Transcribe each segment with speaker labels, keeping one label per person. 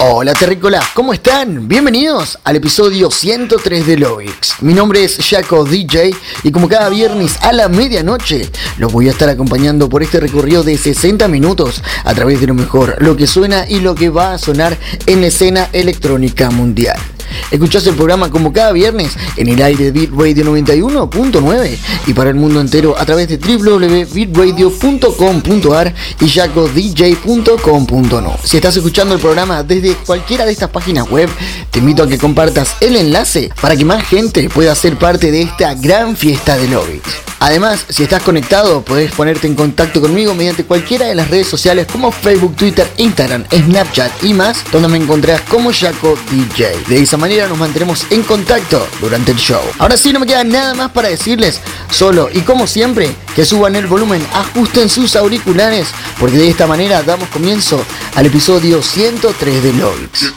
Speaker 1: Hola terrícolas, ¿cómo están? Bienvenidos al episodio 103 de Lovix. Mi nombre es Jaco DJ y como cada viernes a la medianoche los voy a estar acompañando por este recorrido de 60 minutos a través de lo mejor, lo que suena y lo que va a sonar en la escena electrónica mundial. Escuchás el programa como cada viernes en el aire de Beat Radio 91.9 y para el mundo entero a través de www.beatradio.com.ar y jacodj.com.no. Si estás escuchando el programa desde cualquiera de estas páginas web, te invito a que compartas el enlace para que más gente pueda ser parte de esta gran fiesta de lobby. Además, si estás conectado, podés ponerte en contacto conmigo mediante cualquiera de las redes sociales como Facebook, Twitter, Instagram, Snapchat y más, donde me encontrarás como Jaco DJ. De esa manera nos mantenemos en contacto durante el show. Ahora sí, no me queda nada más para decirles, solo y como siempre, que suban el volumen, ajusten sus auriculares, porque de esta manera damos comienzo al episodio 103 de Lovix.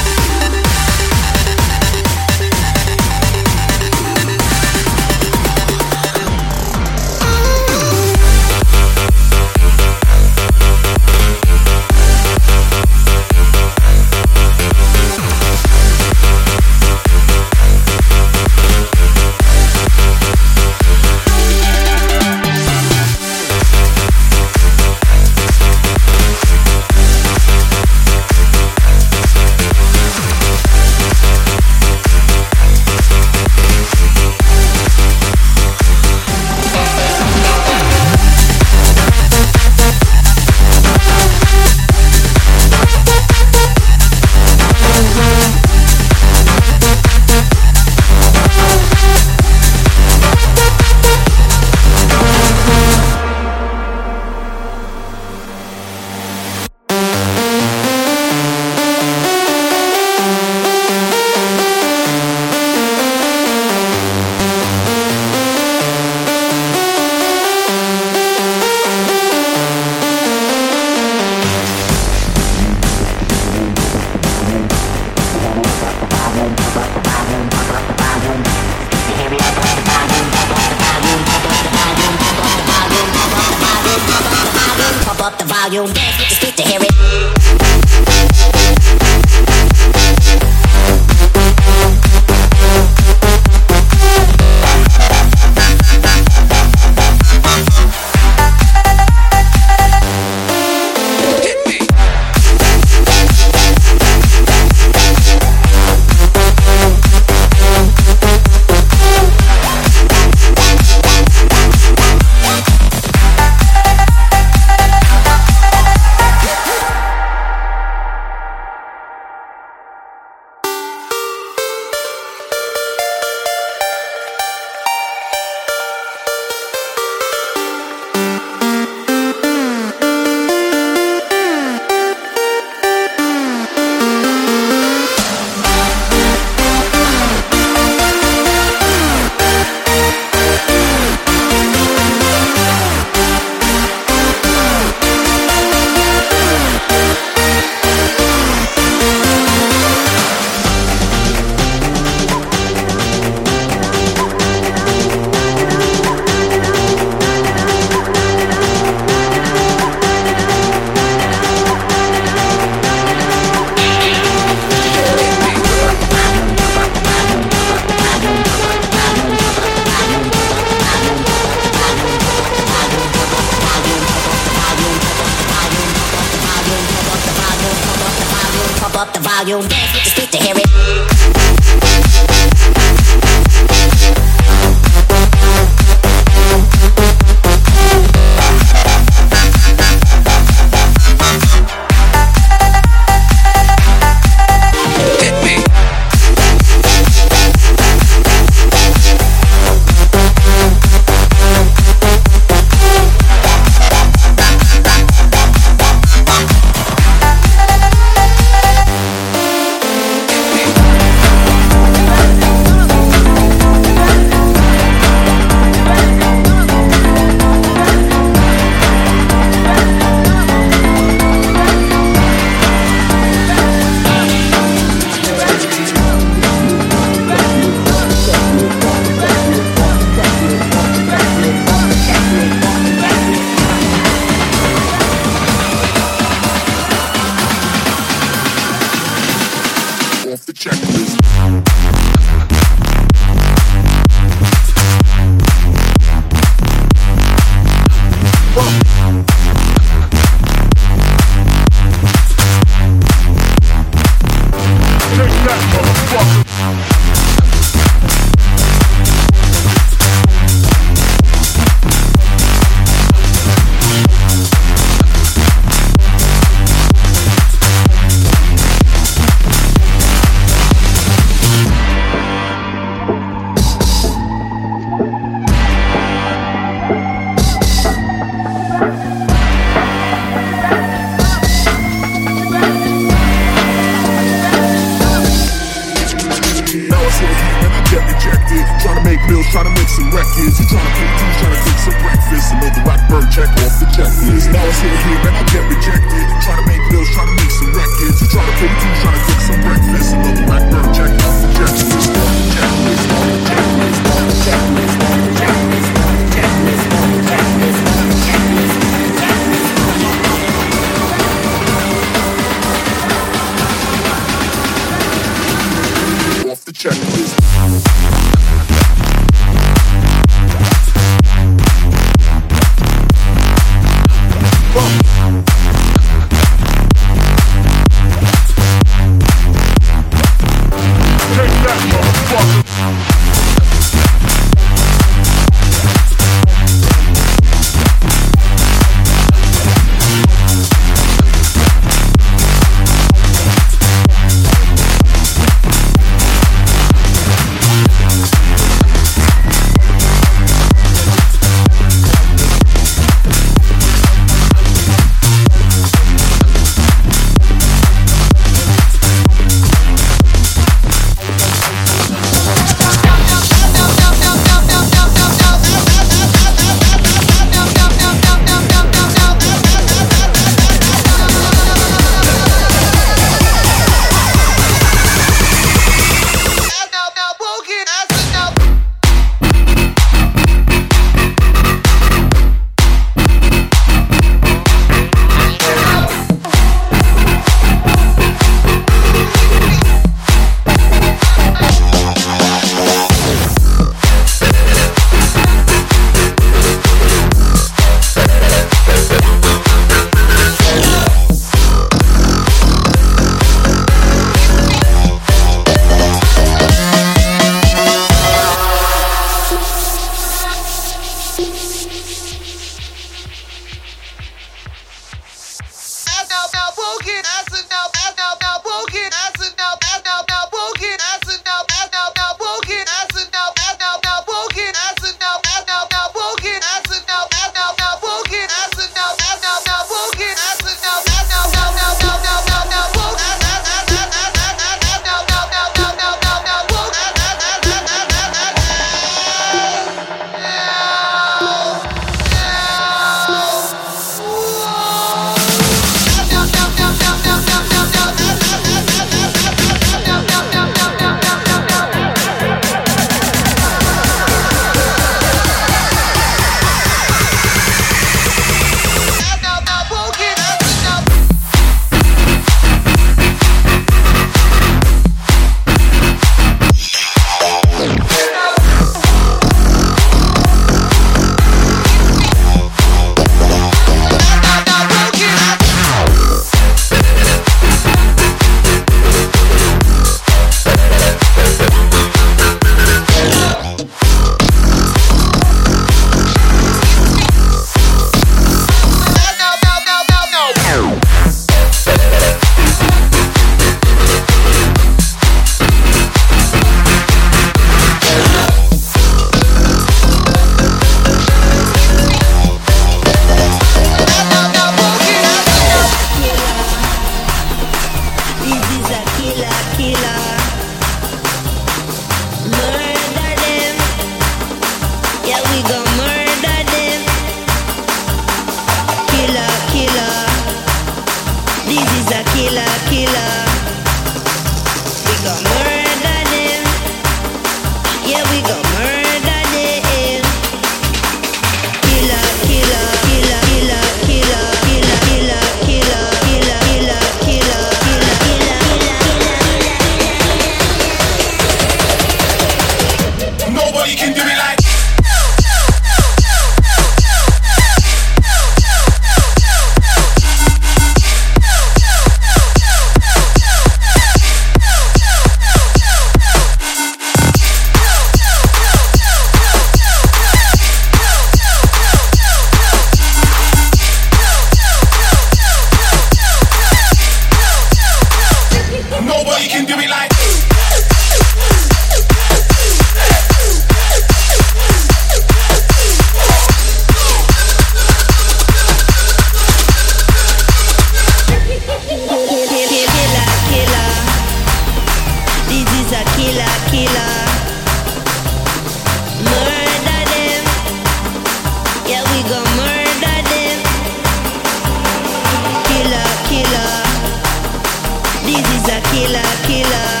Speaker 2: Put your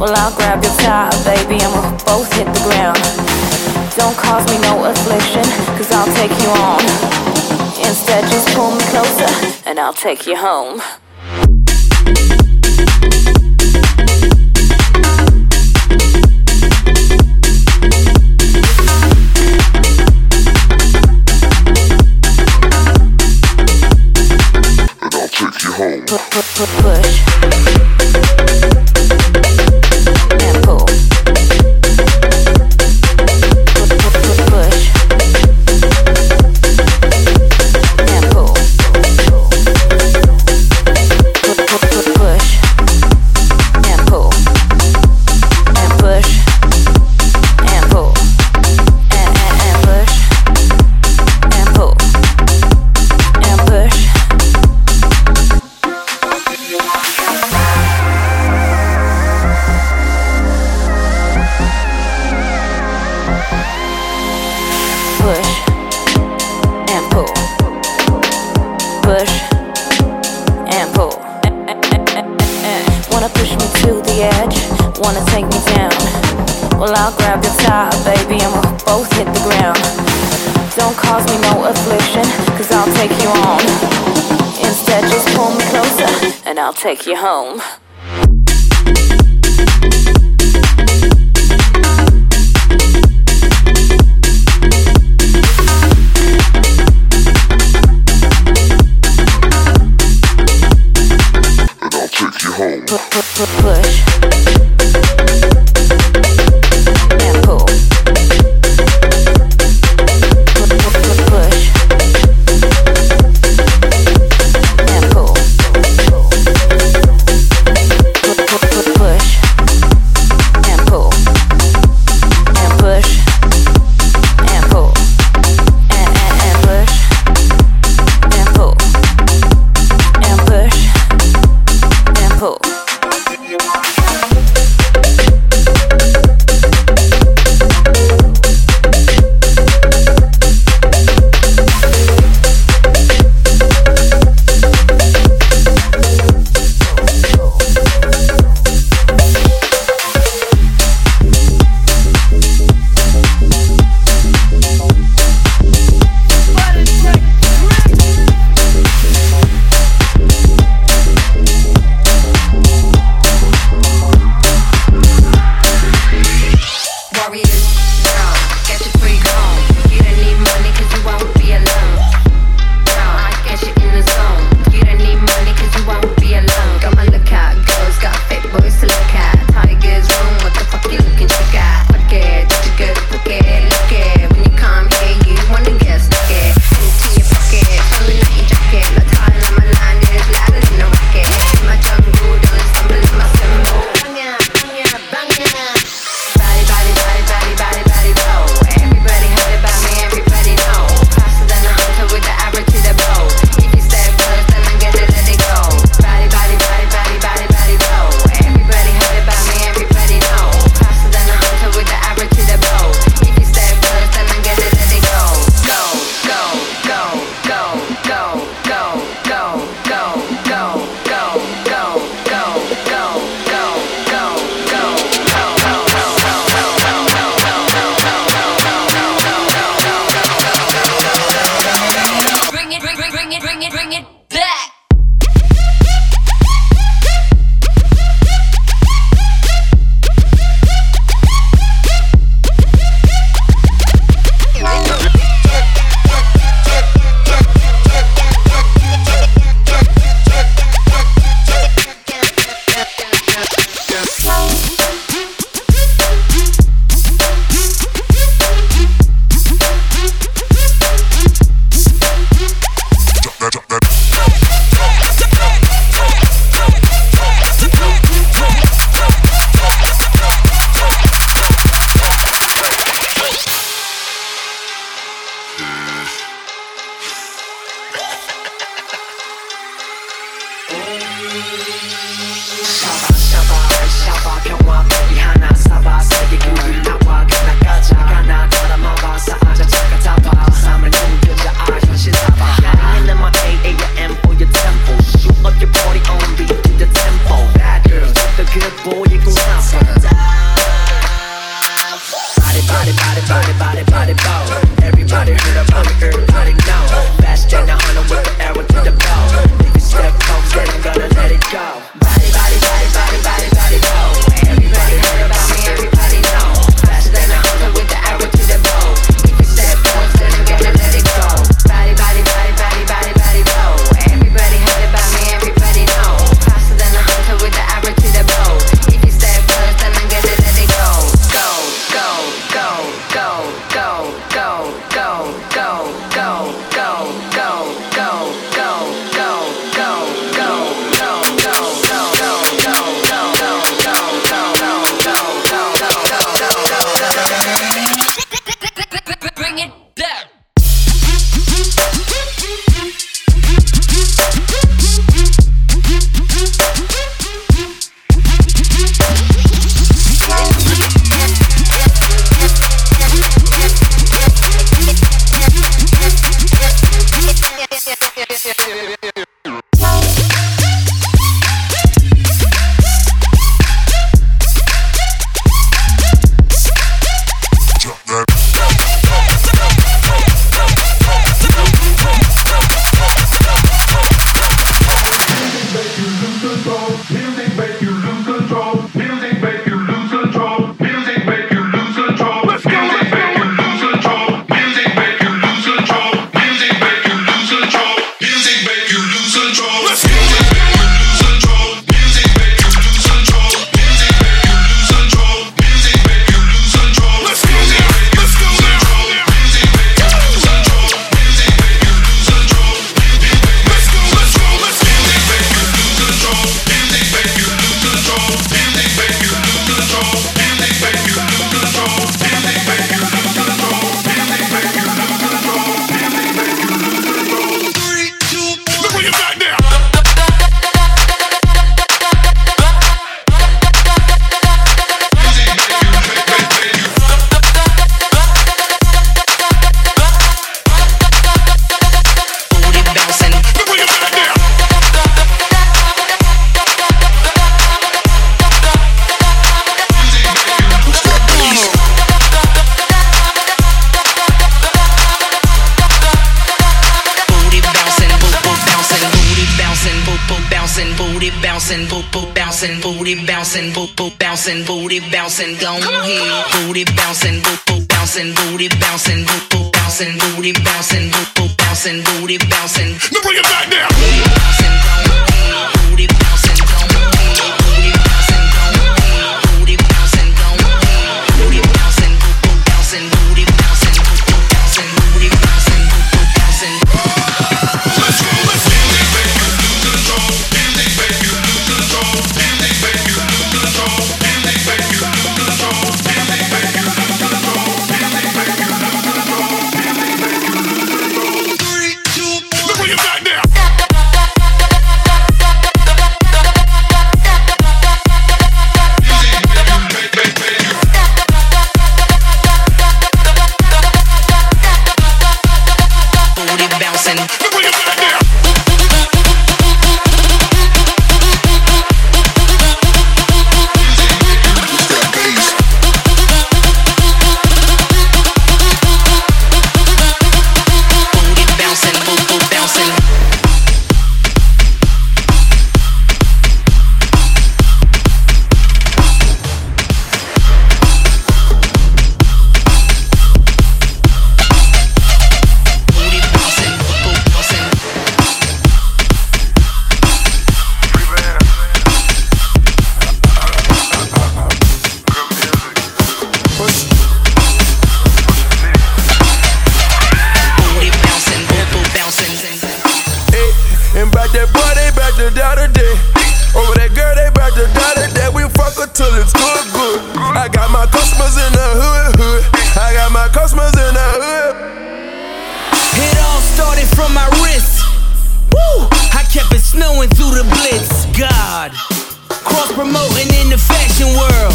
Speaker 3: Well, I'll grab your tie, baby, and we'll both hit the ground. Don't cause me no affliction, cause I'll take you on. Instead, just pull me closer, and I'll take you home I'm about take you home.
Speaker 4: push. Take you home. Bouncing, boop boop bouncing, booty bouncing, boop boop bouncing, booty bouncing, go ahead, booty bouncing, boop boop bouncing, booty bouncing, boop boop bouncing, booty bouncing, boop boop bouncing, booty bouncing.
Speaker 5: Now bring it back now.
Speaker 4: Booty bouncing, go ahead, booty bouncing,
Speaker 6: snowing through the blitz. God. Cross promoting in the fashion world.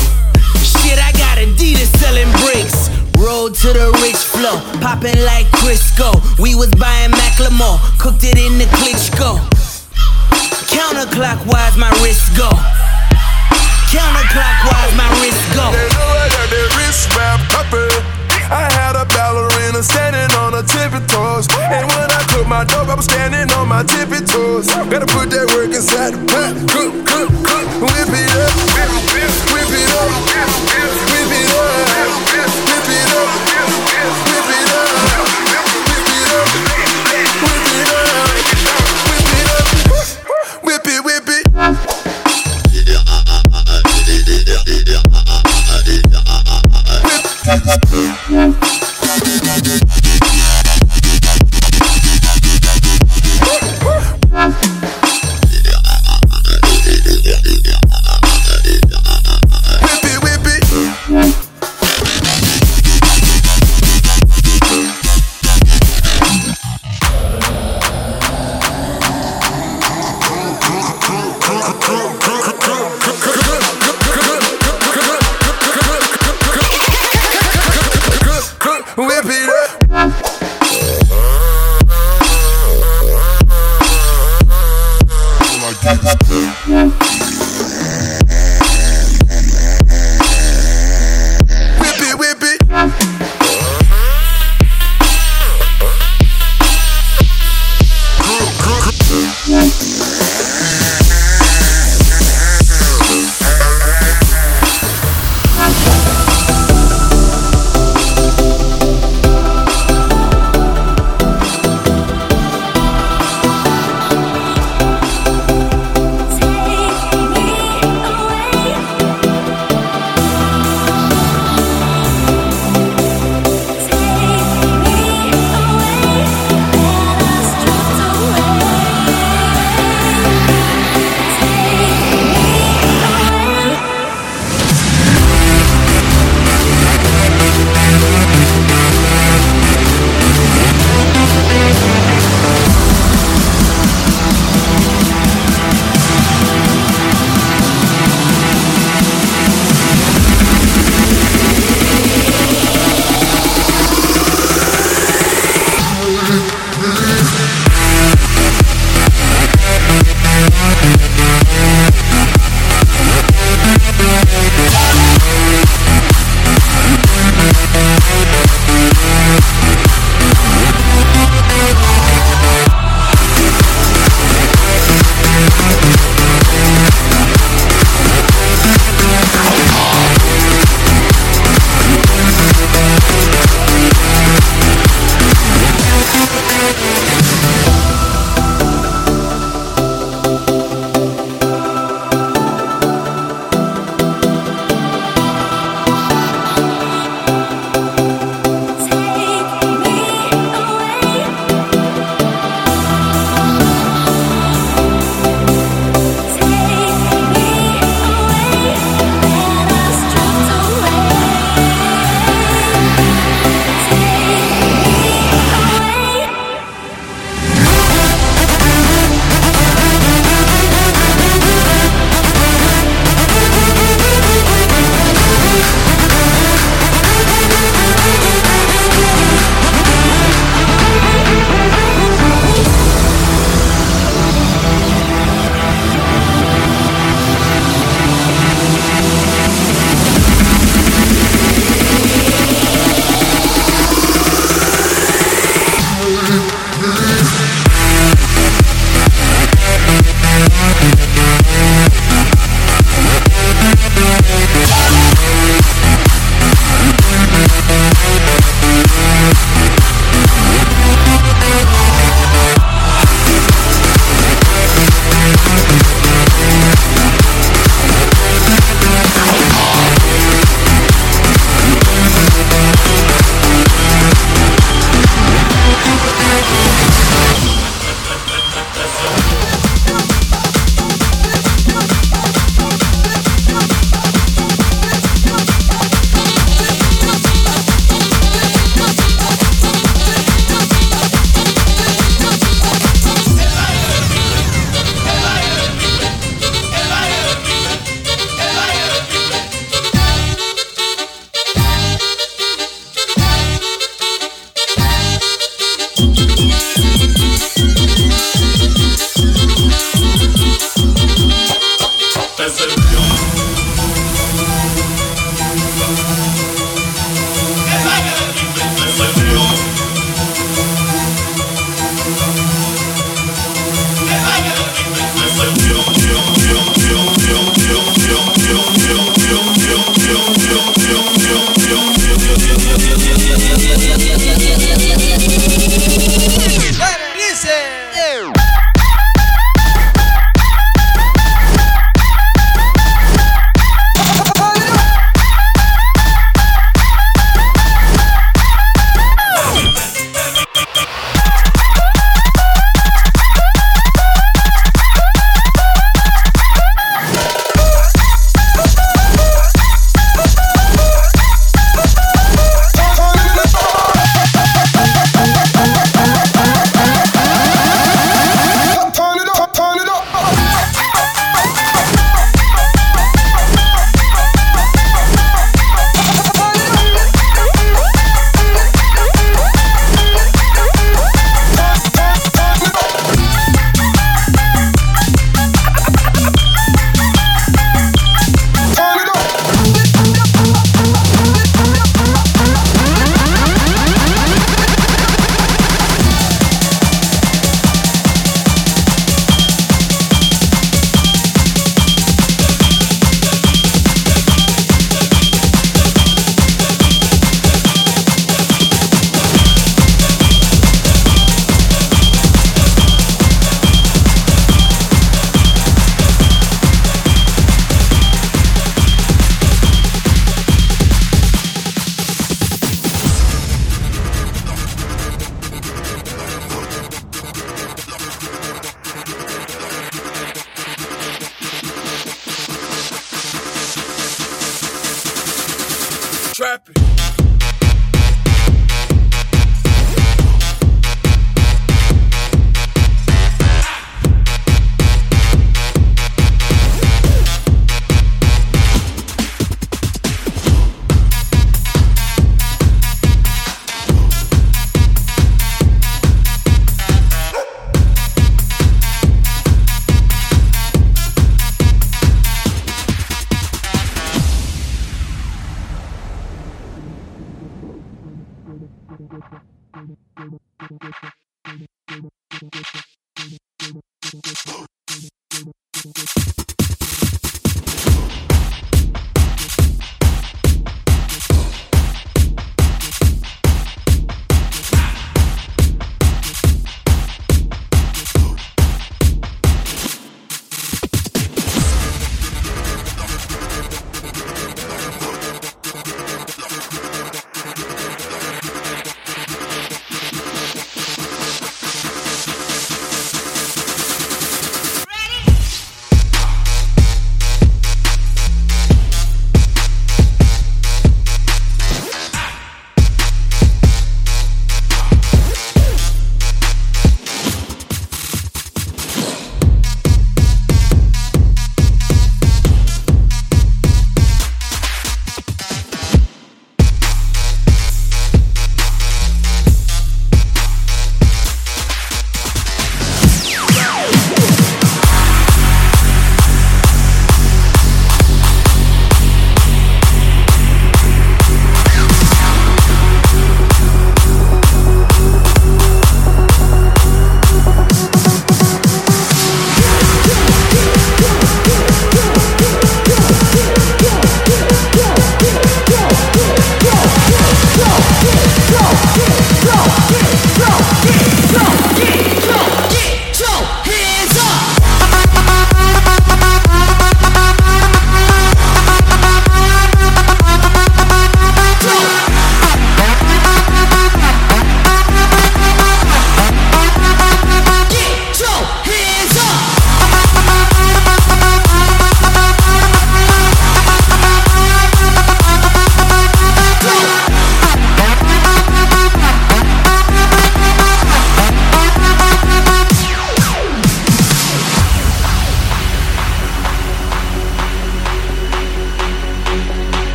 Speaker 6: Shit, I got Adidas selling bricks. Road to the rich flow, popping like Crisco. We was buying Macklemore, cooked it in the Klitschko. Counterclockwise, my wrist go. Counterclockwise, my wrist go.
Speaker 7: They know I got that wrist wrapped up. I had a ballerina standing on her tippy toes. And when I took my dope, I was standing on my tippy toes. Gotta put that work inside the pot. Cook, cook, cook. Whip it up. Whip it up. Whip it up. Whip it up. Whip it up. Whip it up. Thank
Speaker 8: you.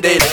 Speaker 9: day, day,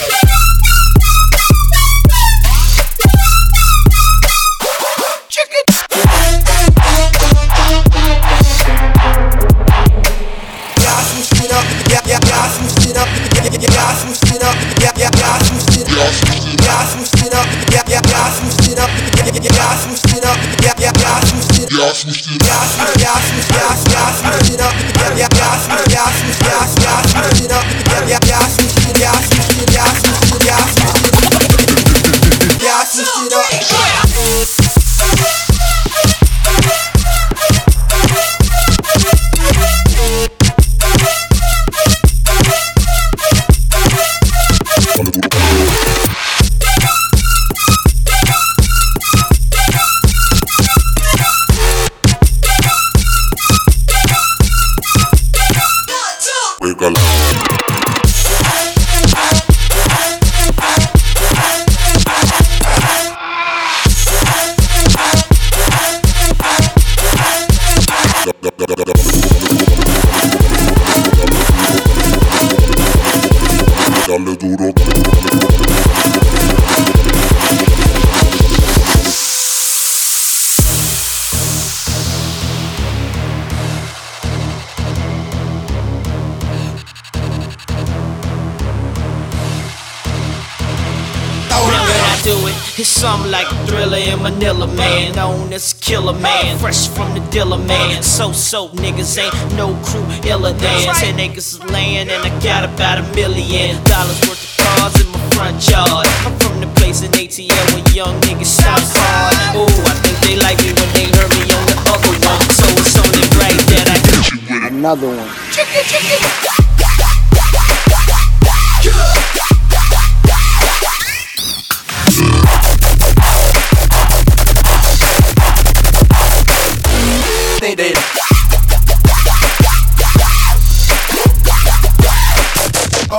Speaker 9: so
Speaker 10: niggas ain't no crew illa than. Right. Ten acres is land and I got about a million dollars worth of cars in my front yard. I'm from the place in ATL where young niggas hard. I think they like me when they heard me on the other one, so it's only right that I you with
Speaker 1: another one.
Speaker 10: Chicken, chicken.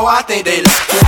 Speaker 11: I think they
Speaker 12: like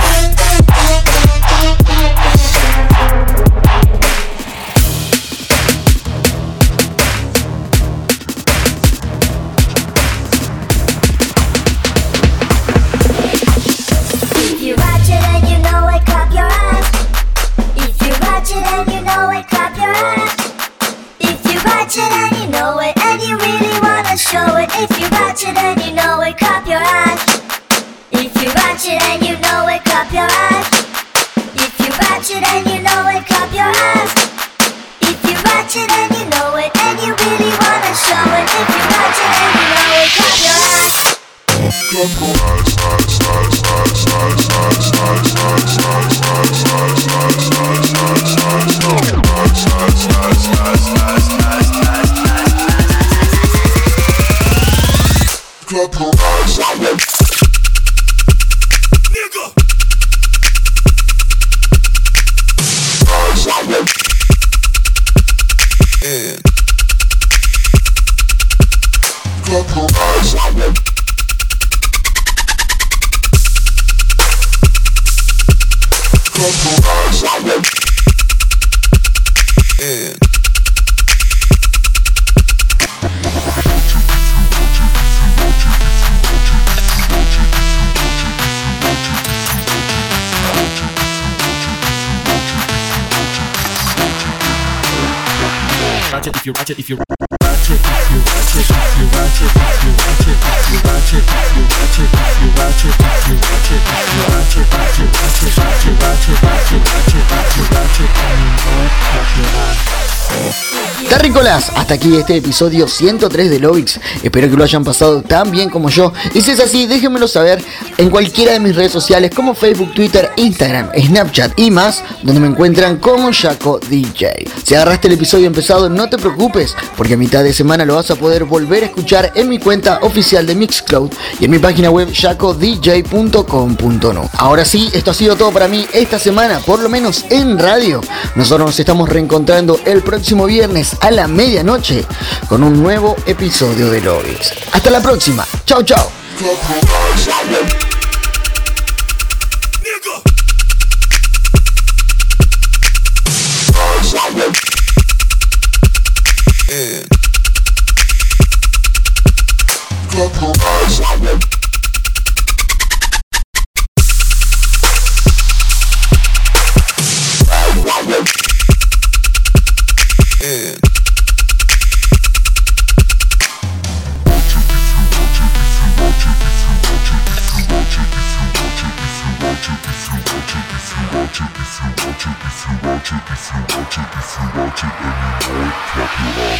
Speaker 10: ratchet,
Speaker 1: hasta aquí este episodio 103 de Lovix. Espero que lo hayan pasado tan bien como yo. Y si es así, déjenmelo saber en cualquiera de mis redes sociales como Facebook, Twitter, Instagram, Snapchat y más, donde me encuentran como Jaco DJ. Si agarraste el episodio empezado, no te preocupes, porque a mitad de semana lo vas a poder volver a escuchar en mi cuenta oficial de Mixcloud y en mi página web jacodj.com.no. Ahora sí, esto ha sido todo para mí esta semana, por lo menos en radio. Nosotros nos estamos reencontrando el próximo viernes a la medianoche con un nuevo episodio de Lovix. Hasta la próxima. Chao, chao.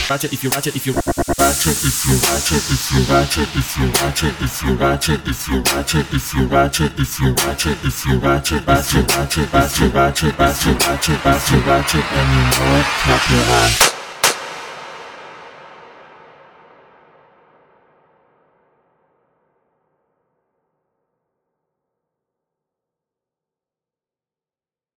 Speaker 10: Ratchet, if you ratchet, if you ratchet, if you ratchet, if you ratchet, if you ratchet, if you ratchet, if you ratchet, if you ratchet, if you ratchet, if you ratchet, ratchet, ratchet, ratchet, ratchet, ratchet, ratchet, ratchet, ratchet, and you know it, clap your hands.